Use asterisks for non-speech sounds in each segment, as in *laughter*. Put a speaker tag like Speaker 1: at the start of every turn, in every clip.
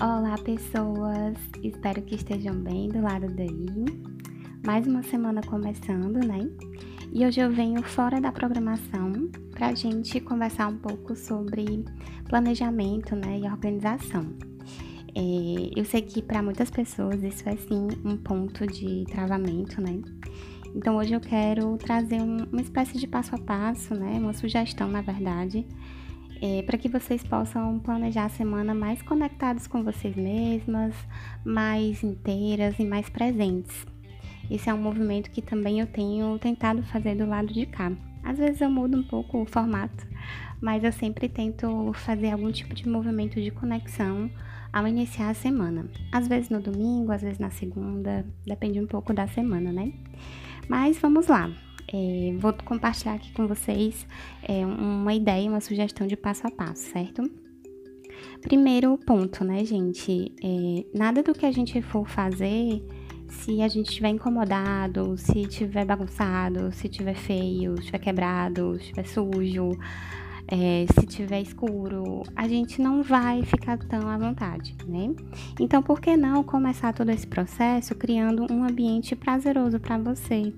Speaker 1: Olá, pessoas! Espero que estejam bem do lado daí. Mais uma semana começando, né? E hoje eu venho fora da programação para a gente conversar um pouco sobre planejamento, né, e organização. É, eu sei que para muitas pessoas isso é sim um ponto de travamento, né? Então hoje eu quero trazer um, uma espécie de passo a passo, né? Uma sugestão, na verdade, é, para que vocês possam planejar a semana mais conectados com vocês mesmas, mais inteiras e mais presentes. Esse é um movimento que também eu tenho tentado fazer do lado de cá. Às vezes eu mudo um pouco o formato, mas eu sempre tento fazer algum tipo de movimento de conexão ao iniciar a semana. Às vezes no domingo, às vezes na segunda, depende um pouco da semana, né? Mas vamos lá. É, vou compartilhar aqui com vocês é, uma ideia, uma sugestão de passo a passo, certo? Primeiro ponto, né, gente? É, nada do que a gente for fazer, se a gente estiver incomodado, se estiver bagunçado, se estiver feio, se estiver quebrado, se estiver sujo, é, se tiver escuro, a gente não vai ficar tão à vontade, né? Então, por que não começar todo esse processo criando um ambiente prazeroso para você?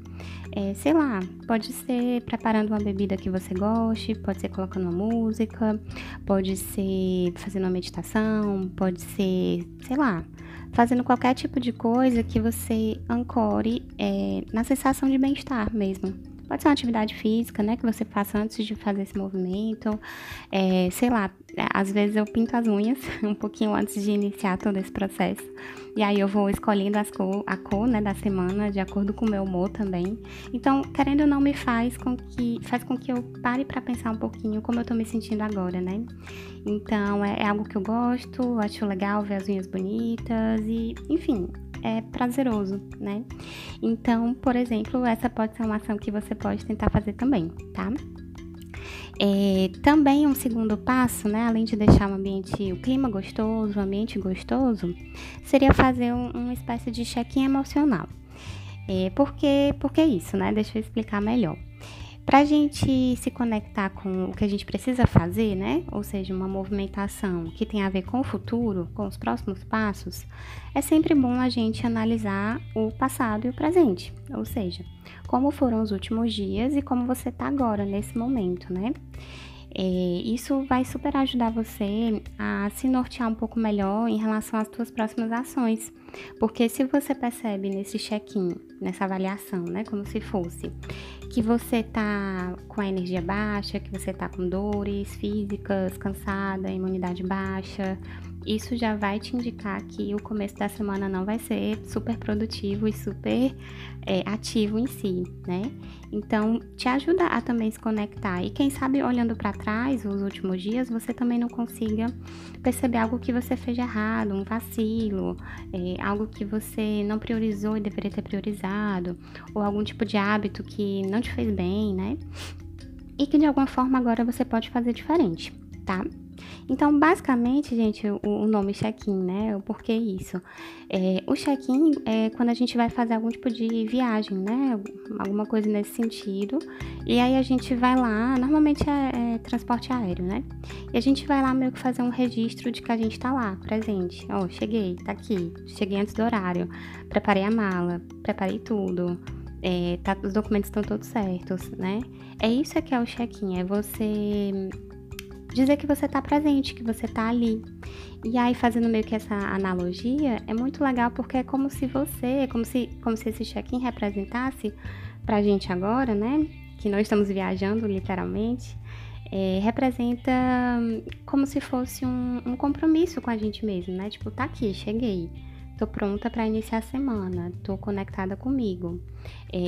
Speaker 1: É, sei lá, pode ser preparando uma bebida que você goste, pode ser colocando uma música, pode ser fazendo uma meditação, pode ser, sei lá, fazendo qualquer tipo de coisa que você ancore é, na sensação de bem-estar mesmo. Pode ser uma atividade física, né? Que você faça antes de fazer esse movimento. É, sei lá, às vezes eu pinto as unhas *laughs* um pouquinho antes de iniciar todo esse processo. E aí eu vou escolhendo as cor, a cor né, da semana de acordo com o meu humor também. Então, querendo ou não, me faz com que faz com que eu pare para pensar um pouquinho como eu tô me sentindo agora, né? Então, é, é algo que eu gosto, acho legal ver as unhas bonitas e, enfim, é prazeroso, né? Então, por exemplo, essa pode ser uma ação que você pode tentar fazer também, tá? É, também um segundo passo, né, além de deixar o ambiente, o clima gostoso, o ambiente gostoso, seria fazer um, uma espécie de check-in emocional. É, por, que, por que isso, né? Deixa eu explicar melhor. Para a gente se conectar com o que a gente precisa fazer, né? Ou seja, uma movimentação que tem a ver com o futuro, com os próximos passos, é sempre bom a gente analisar o passado e o presente. Ou seja, como foram os últimos dias e como você está agora, nesse momento, né? É, isso vai super ajudar você a se nortear um pouco melhor em relação às suas próximas ações. Porque se você percebe nesse check-in, nessa avaliação, né, como se fosse, que você tá com a energia baixa, que você tá com dores físicas, cansada, imunidade baixa, isso já vai te indicar que o começo da semana não vai ser super produtivo e super é, ativo em si, né? Então, te ajuda a também se conectar. E quem sabe, olhando para trás, os últimos dias, você também não consiga perceber algo que você fez errado, um vacilo, é, algo que você não priorizou e deveria ter priorizado, ou algum tipo de hábito que não te fez bem, né? E que de alguma forma agora você pode fazer diferente, tá? Então, basicamente, gente, o, nome check-in, né? O porquê isso? É, o check-in é quando a gente vai fazer algum tipo de viagem, né? Alguma coisa nesse sentido. E aí a gente vai lá, normalmente é, é transporte aéreo, né? E a gente vai lá meio que fazer um registro de que a gente tá lá, presente. Ó, oh, cheguei, tá aqui. Cheguei antes do horário. Preparei a mala, preparei tudo. É, tá, os documentos estão todos certos, né? É isso que é o check-in, é você dizer que você está presente, que você está ali. E aí, fazendo meio que essa analogia, é muito legal porque é como se você, é como se, como se esse check-in representasse pra gente agora, né? Que nós estamos viajando literalmente, é, representa como se fosse um, um compromisso com a gente mesmo, né? Tipo, tá aqui, cheguei tô pronta para iniciar a semana, tô conectada comigo. É,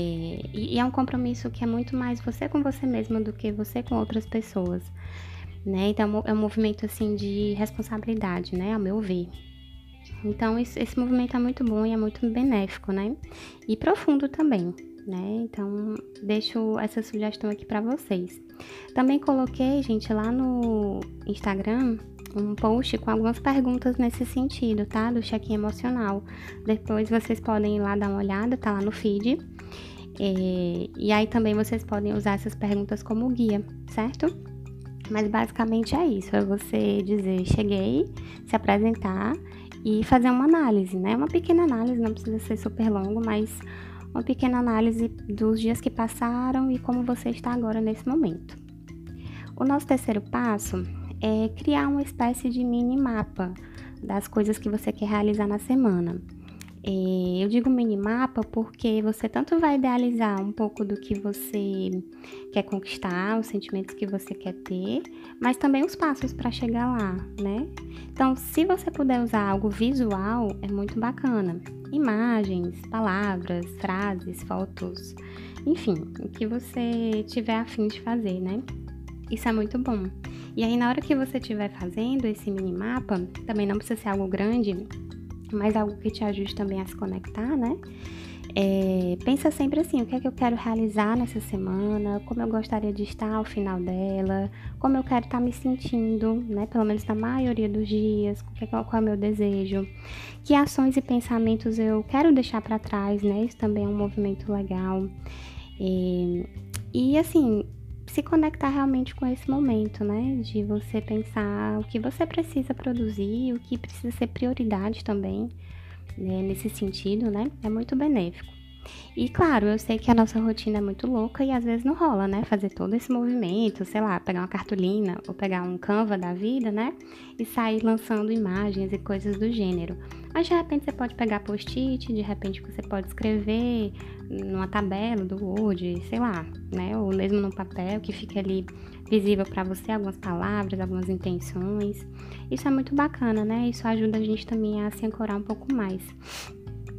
Speaker 1: e, e, é um compromisso que é muito mais você com você mesma do que você com outras pessoas né? Então é um movimento assim de responsabilidade, né? Ao meu ver. Então esse, esse movimento é muito bom e é muito benéfico, né? E profundo também, né? Então deixo essa sugestão aqui para vocês. Também coloquei, gente, lá no Instagram um post com algumas perguntas nesse sentido, tá? Do check-in emocional. Depois vocês podem ir lá dar uma olhada, tá lá no feed. É, e aí também vocês podem usar essas perguntas como guia, certo? Mas basicamente é isso: é você dizer cheguei, se apresentar e fazer uma análise, né? Uma pequena análise, não precisa ser super longo, mas uma pequena análise dos dias que passaram e como você está agora nesse momento. O nosso terceiro passo é criar uma espécie de mini mapa das coisas que você quer realizar na semana. Eu digo minimapa porque você tanto vai idealizar um pouco do que você quer conquistar, os sentimentos que você quer ter, mas também os passos para chegar lá, né? Então, se você puder usar algo visual, é muito bacana. Imagens, palavras, frases, fotos, enfim, o que você tiver afim de fazer, né? Isso é muito bom. E aí, na hora que você estiver fazendo esse minimapa, também não precisa ser algo grande, mas algo que te ajude também a se conectar, né? É, pensa sempre assim, o que é que eu quero realizar nessa semana, como eu gostaria de estar ao final dela, como eu quero estar me sentindo, né? Pelo menos na maioria dos dias, é qual, qual é o meu desejo, que ações e pensamentos eu quero deixar para trás, né? Isso também é um movimento legal. É, e assim, se conectar realmente com esse momento, né? De você pensar o que você precisa produzir, o que precisa ser prioridade também, né? nesse sentido, né? É muito benéfico. E claro, eu sei que a nossa rotina é muito louca e às vezes não rola, né? Fazer todo esse movimento, sei lá, pegar uma cartolina ou pegar um Canva da vida, né? E sair lançando imagens e coisas do gênero. Mas de repente você pode pegar post-it, de repente você pode escrever numa tabela do Word, sei lá, né? Ou mesmo no papel que fique ali visível para você algumas palavras, algumas intenções. Isso é muito bacana, né? Isso ajuda a gente também a se ancorar um pouco mais.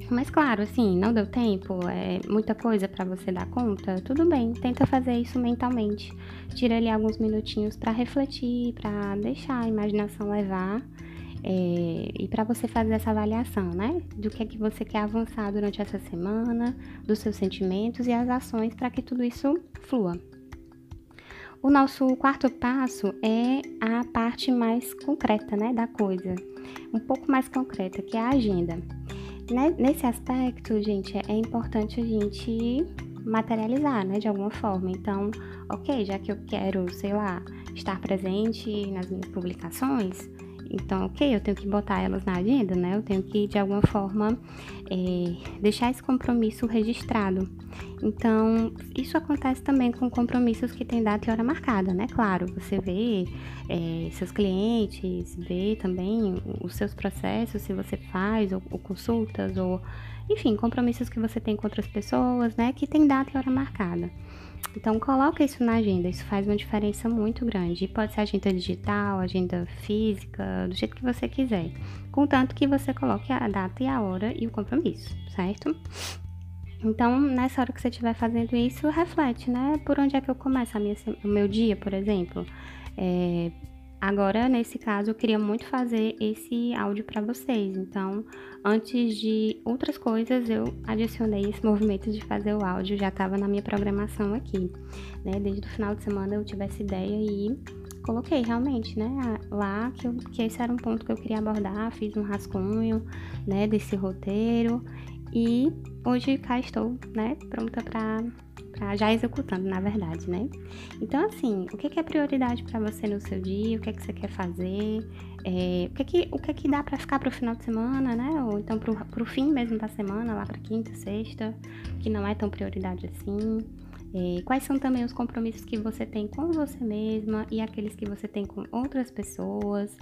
Speaker 1: Mas claro, assim, não deu tempo, é muita coisa para você dar conta, tudo bem, tenta fazer isso mentalmente. Tira ali alguns minutinhos para refletir, para deixar a imaginação levar. É, e para você fazer essa avaliação, né? Do que é que você quer avançar durante essa semana, dos seus sentimentos e as ações para que tudo isso flua. O nosso quarto passo é a parte mais concreta, né, da coisa, um pouco mais concreta, que é a agenda. Né, nesse aspecto, gente, é importante a gente materializar, né, de alguma forma. Então, ok, já que eu quero, sei lá, estar presente nas minhas publicações, então, ok, eu tenho que botar elas na agenda, né? Eu tenho que, de alguma forma, é, deixar esse compromisso registrado. Então, isso acontece também com compromissos que têm data e hora marcada, né? Claro, você vê é, seus clientes, vê também os seus processos, se você faz, ou, ou consultas, ou, enfim, compromissos que você tem com outras pessoas, né? Que tem data e hora marcada. Então coloca isso na agenda, isso faz uma diferença muito grande. E pode ser agenda digital, agenda física, do jeito que você quiser. Contanto que você coloque a data e a hora e o compromisso, certo? Então, nessa hora que você estiver fazendo isso, reflete, né? Por onde é que eu começo a minha, o meu dia, por exemplo? É, Agora, nesse caso, eu queria muito fazer esse áudio para vocês. Então, antes de outras coisas, eu adicionei esse movimento de fazer o áudio, já estava na minha programação aqui, né? Desde o final de semana eu tive essa ideia e coloquei realmente, né? Lá que, eu, que esse era um ponto que eu queria abordar, fiz um rascunho, né? Desse roteiro e hoje cá estou, né? Pronta para Tá já executando, na verdade, né? Então, assim, o que, que é prioridade para você no seu dia? O que que você quer fazer? É, o que que, o que, que dá para ficar para o final de semana, né? Ou então para o fim mesmo da semana, lá para quinta, sexta, que não é tão prioridade assim. É, quais são também os compromissos que você tem com você mesma e aqueles que você tem com outras pessoas?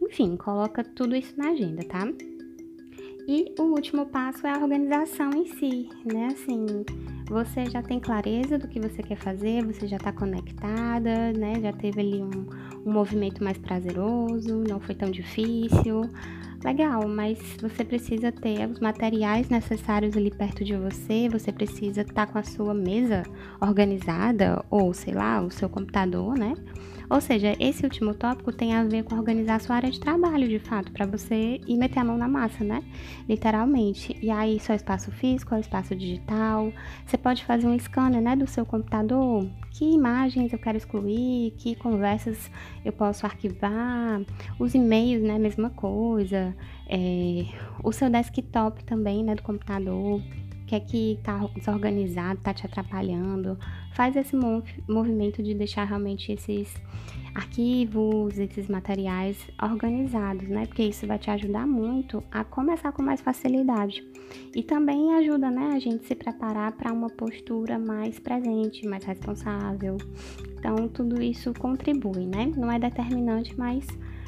Speaker 1: Enfim, coloca tudo isso na agenda, tá? E o último passo é a organização em si, né? Assim, você já tem clareza do que você quer fazer, você já está conectada, né? Já teve ali um, um movimento mais prazeroso, não foi tão difícil. Legal, mas você precisa ter os materiais necessários ali perto de você, você precisa estar tá com a sua mesa organizada, ou sei lá, o seu computador, né? Ou seja, esse último tópico tem a ver com organizar sua área de trabalho, de fato, para você ir meter a mão na massa, né? Literalmente. E aí, seu espaço físico, o espaço digital. Você pode fazer um scanner, né, do seu computador. Que imagens eu quero excluir, que conversas eu posso arquivar, os e-mails, né, mesma coisa. É, o seu desktop também, né, do computador que é que tá desorganizado, tá te atrapalhando. Faz esse mov movimento de deixar realmente esses arquivos, esses materiais organizados, né? Porque isso vai te ajudar muito a começar com mais facilidade. E também ajuda, né, a gente se preparar para uma postura mais presente, mais responsável. Então, tudo isso contribui, né? Não é determinante, mas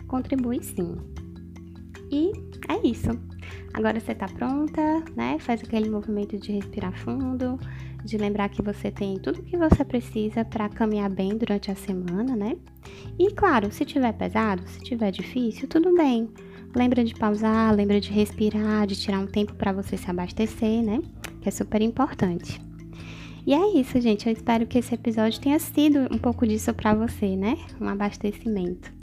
Speaker 1: contribui sim. E é isso. Agora você tá pronta, né? Faz aquele movimento de respirar fundo, de lembrar que você tem tudo que você precisa para caminhar bem durante a semana, né? E claro, se tiver pesado, se tiver difícil, tudo bem. Lembra de pausar, lembra de respirar, de tirar um tempo para você se abastecer, né? Que é super importante. E é isso, gente. Eu espero que esse episódio tenha sido um pouco disso para você, né? Um abastecimento.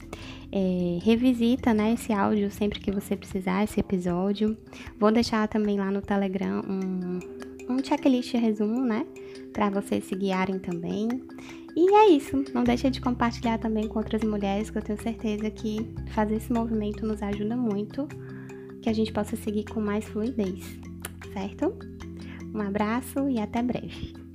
Speaker 1: É, revisita né, esse áudio sempre que você precisar, esse episódio. Vou deixar também lá no Telegram um, um checklist resumo, né? Para vocês se guiarem também. E é isso. Não deixe de compartilhar também com outras mulheres, que eu tenho certeza que fazer esse movimento nos ajuda muito, que a gente possa seguir com mais fluidez, certo? Um abraço e até breve.